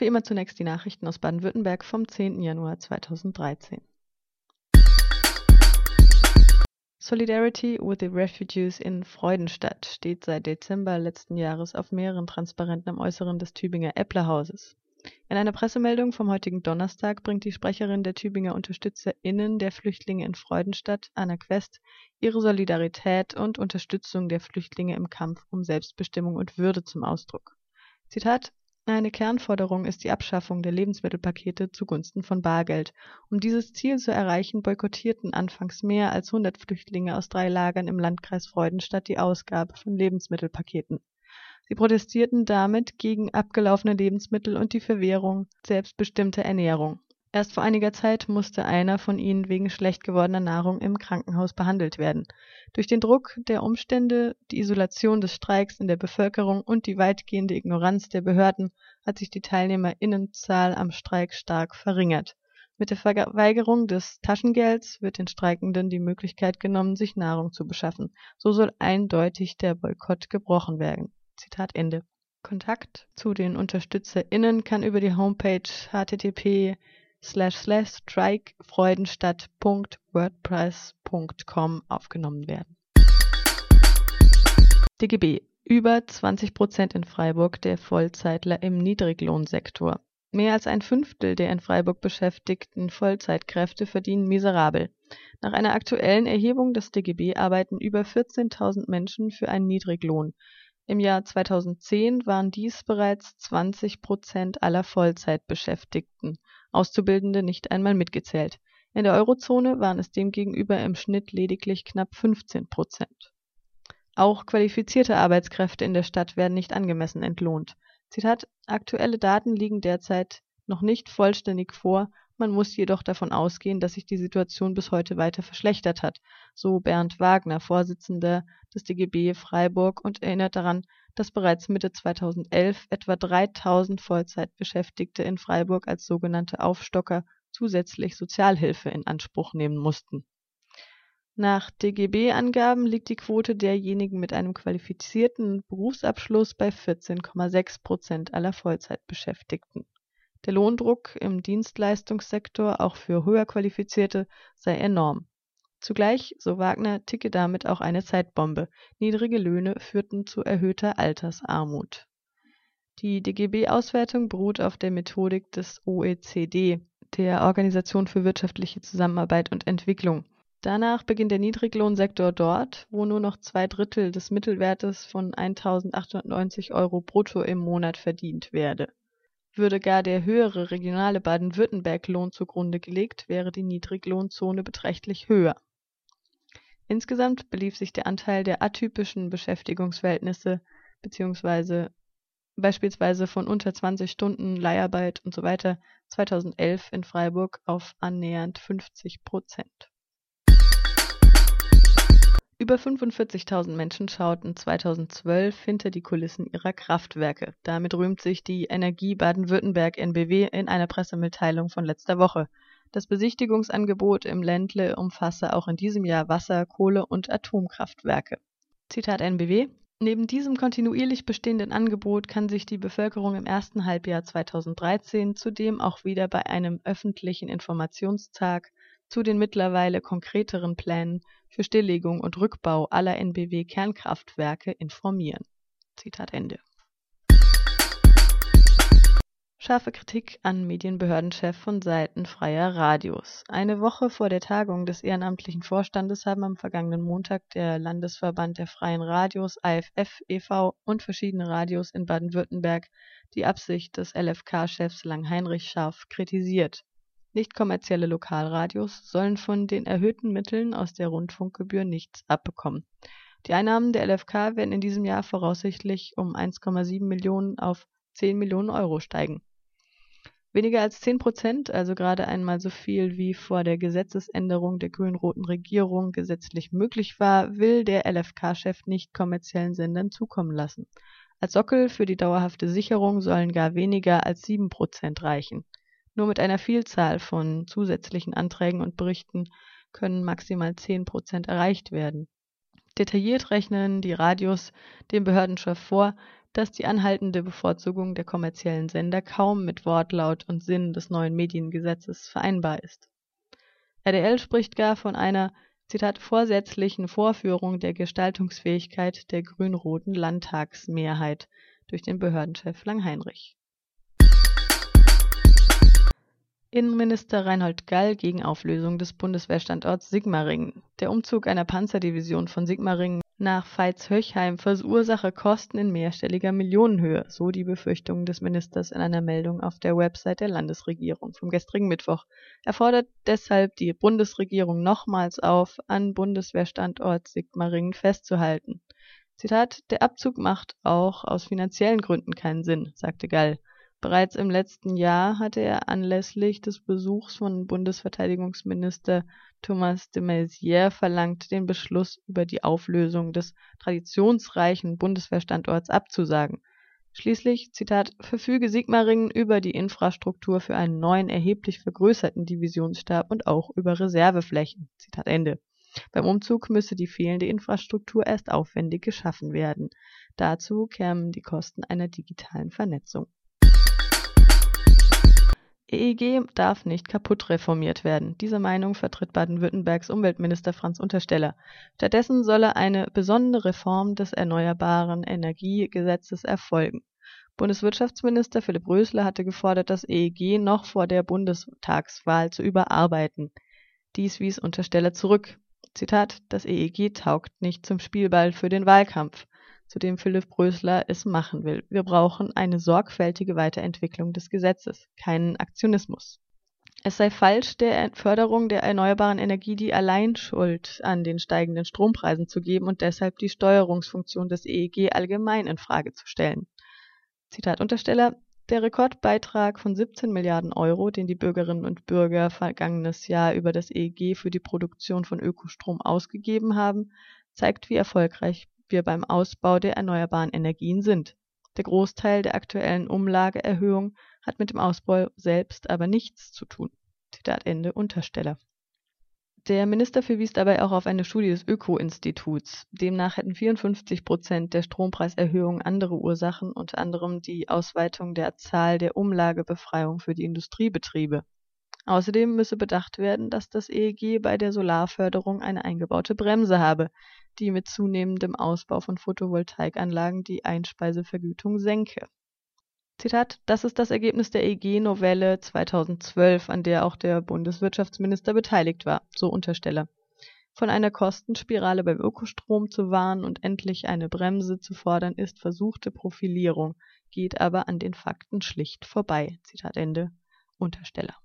Wie immer zunächst die Nachrichten aus Baden-Württemberg vom 10. Januar 2013. Solidarity with the Refugees in Freudenstadt steht seit Dezember letzten Jahres auf mehreren Transparenten am Äußeren des Tübinger Epplerhauses. In einer Pressemeldung vom heutigen Donnerstag bringt die Sprecherin der Tübinger UnterstützerInnen der Flüchtlinge in Freudenstadt, Anna Quest, ihre Solidarität und Unterstützung der Flüchtlinge im Kampf um Selbstbestimmung und Würde zum Ausdruck. Zitat eine Kernforderung ist die Abschaffung der Lebensmittelpakete zugunsten von Bargeld. Um dieses Ziel zu erreichen, boykottierten anfangs mehr als 100 Flüchtlinge aus drei Lagern im Landkreis Freudenstadt die Ausgabe von Lebensmittelpaketen. Sie protestierten damit gegen abgelaufene Lebensmittel und die Verwehrung selbstbestimmter Ernährung Erst vor einiger Zeit musste einer von ihnen wegen schlecht gewordener Nahrung im Krankenhaus behandelt werden. Durch den Druck der Umstände, die Isolation des Streiks in der Bevölkerung und die weitgehende Ignoranz der Behörden hat sich die Teilnehmerinnenzahl am Streik stark verringert. Mit der Verweigerung des Taschengelds wird den Streikenden die Möglichkeit genommen, sich Nahrung zu beschaffen. So soll eindeutig der Boykott gebrochen werden. Zitat Ende. Kontakt zu den UnterstützerInnen kann über die Homepage http slash slash strikefreudenstadt.wordpress.com aufgenommen werden. DGB über 20 Prozent in Freiburg der Vollzeitler im Niedriglohnsektor. Mehr als ein Fünftel der in Freiburg beschäftigten Vollzeitkräfte verdienen miserabel. Nach einer aktuellen Erhebung des DGB arbeiten über 14.000 Menschen für einen Niedriglohn. Im Jahr 2010 waren dies bereits 20 Prozent aller Vollzeitbeschäftigten Auszubildende nicht einmal mitgezählt. In der Eurozone waren es demgegenüber im Schnitt lediglich knapp 15 Prozent. Auch qualifizierte Arbeitskräfte in der Stadt werden nicht angemessen entlohnt. Zitat Aktuelle Daten liegen derzeit noch nicht vollständig vor, man muss jedoch davon ausgehen, dass sich die Situation bis heute weiter verschlechtert hat, so Bernd Wagner, Vorsitzender des DGB Freiburg und erinnert daran, dass bereits Mitte 2011 etwa 3000 Vollzeitbeschäftigte in Freiburg als sogenannte Aufstocker zusätzlich Sozialhilfe in Anspruch nehmen mussten. Nach DGB-Angaben liegt die Quote derjenigen mit einem qualifizierten Berufsabschluss bei 14,6 Prozent aller Vollzeitbeschäftigten der Lohndruck im Dienstleistungssektor auch für höher Qualifizierte sei enorm. Zugleich, so Wagner, ticke damit auch eine Zeitbombe. Niedrige Löhne führten zu erhöhter Altersarmut. Die DGB-Auswertung beruht auf der Methodik des OECD, der Organisation für wirtschaftliche Zusammenarbeit und Entwicklung. Danach beginnt der Niedriglohnsektor dort, wo nur noch zwei Drittel des Mittelwertes von 1.890 Euro brutto im Monat verdient werde würde gar der höhere regionale Baden-Württemberg-Lohn zugrunde gelegt, wäre die Niedriglohnzone beträchtlich höher. Insgesamt belief sich der Anteil der atypischen Beschäftigungsverhältnisse bzw. beispielsweise von unter 20 Stunden Leiharbeit usw. 2011 in Freiburg auf annähernd 50 Prozent über 45.000 Menschen schauten 2012 hinter die Kulissen ihrer Kraftwerke. Damit rühmt sich die Energie Baden-Württemberg NBW in einer Pressemitteilung von letzter Woche. Das Besichtigungsangebot im Ländle umfasse auch in diesem Jahr Wasser-, Kohle- und Atomkraftwerke. Zitat NBW Neben diesem kontinuierlich bestehenden Angebot kann sich die Bevölkerung im ersten Halbjahr 2013 zudem auch wieder bei einem öffentlichen Informationstag zu den mittlerweile konkreteren Plänen für Stilllegung und Rückbau aller NBW-Kernkraftwerke informieren. Zitat Ende. Scharfe Kritik an Medienbehördenchef von Seiten freier Radios. Eine Woche vor der Tagung des ehrenamtlichen Vorstandes haben am vergangenen Montag der Landesverband der freien Radios AFF e.V. und verschiedene Radios in Baden-Württemberg die Absicht des LFK-Chefs Lang-Heinrich Scharf kritisiert. Nicht-kommerzielle Lokalradios sollen von den erhöhten Mitteln aus der Rundfunkgebühr nichts abbekommen. Die Einnahmen der LFK werden in diesem Jahr voraussichtlich um 1,7 Millionen auf 10 Millionen Euro steigen. Weniger als 10 Prozent, also gerade einmal so viel wie vor der Gesetzesänderung der grün-roten Regierung gesetzlich möglich war, will der LFK-Chef nicht kommerziellen Sendern zukommen lassen. Als Sockel für die dauerhafte Sicherung sollen gar weniger als 7 Prozent reichen. Nur mit einer Vielzahl von zusätzlichen Anträgen und Berichten können maximal 10 Prozent erreicht werden. Detailliert rechnen die Radios dem Behördenchef vor, dass die anhaltende Bevorzugung der kommerziellen Sender kaum mit Wortlaut und Sinn des neuen Mediengesetzes vereinbar ist. RDL spricht gar von einer Zitat vorsätzlichen Vorführung der Gestaltungsfähigkeit der grün-roten Landtagsmehrheit durch den Behördenchef Langheinrich. Innenminister Reinhold Gall gegen Auflösung des Bundeswehrstandorts Sigmaringen. Der Umzug einer Panzerdivision von Sigmaringen nach Veitshöchheim verursache Kosten in mehrstelliger Millionenhöhe, so die Befürchtungen des Ministers in einer Meldung auf der Website der Landesregierung vom gestrigen Mittwoch. Er fordert deshalb die Bundesregierung nochmals auf, an Bundeswehrstandort Sigmaringen festzuhalten. Zitat, der Abzug macht auch aus finanziellen Gründen keinen Sinn, sagte Gall. Bereits im letzten Jahr hatte er anlässlich des Besuchs von Bundesverteidigungsminister Thomas de Maizière verlangt, den Beschluss über die Auflösung des traditionsreichen Bundeswehrstandorts abzusagen. Schließlich, Zitat, verfüge Sigmaringen über die Infrastruktur für einen neuen, erheblich vergrößerten Divisionsstab und auch über Reserveflächen. Zitat Ende. Beim Umzug müsse die fehlende Infrastruktur erst aufwendig geschaffen werden. Dazu kämen die Kosten einer digitalen Vernetzung. EEG darf nicht kaputt reformiert werden. Diese Meinung vertritt Baden-Württembergs Umweltminister Franz Untersteller. Stattdessen solle eine besondere Reform des Erneuerbaren Energiegesetzes erfolgen. Bundeswirtschaftsminister Philipp Rösler hatte gefordert, das EEG noch vor der Bundestagswahl zu überarbeiten. Dies wies Untersteller zurück. Zitat: Das EEG taugt nicht zum Spielball für den Wahlkampf zu dem Philipp Brösler es machen will. Wir brauchen eine sorgfältige Weiterentwicklung des Gesetzes, keinen Aktionismus. Es sei falsch, der Förderung der erneuerbaren Energie die Alleinschuld an den steigenden Strompreisen zu geben und deshalb die Steuerungsfunktion des EEG allgemein in Frage zu stellen. Zitat Untersteller der Rekordbeitrag von 17 Milliarden Euro, den die Bürgerinnen und Bürger vergangenes Jahr über das EEG für die Produktion von Ökostrom ausgegeben haben, zeigt, wie erfolgreich wir beim Ausbau der erneuerbaren Energien sind. Der Großteil der aktuellen Umlageerhöhung hat mit dem Ausbau selbst aber nichts zu tun. Zitat Ende Untersteller. Der Minister verwies dabei auch auf eine Studie des Öko-Instituts. Demnach hätten 54 Prozent der Strompreiserhöhungen andere Ursachen, unter anderem die Ausweitung der Zahl der Umlagebefreiung für die Industriebetriebe. Außerdem müsse bedacht werden, dass das EEG bei der Solarförderung eine eingebaute Bremse habe, die mit zunehmendem Ausbau von Photovoltaikanlagen die Einspeisevergütung senke. Zitat, das ist das Ergebnis der EG-Novelle 2012, an der auch der Bundeswirtschaftsminister beteiligt war, so Untersteller. Von einer Kostenspirale beim Ökostrom zu warnen und endlich eine Bremse zu fordern, ist versuchte Profilierung, geht aber an den Fakten schlicht vorbei. Zitat Ende. Untersteller.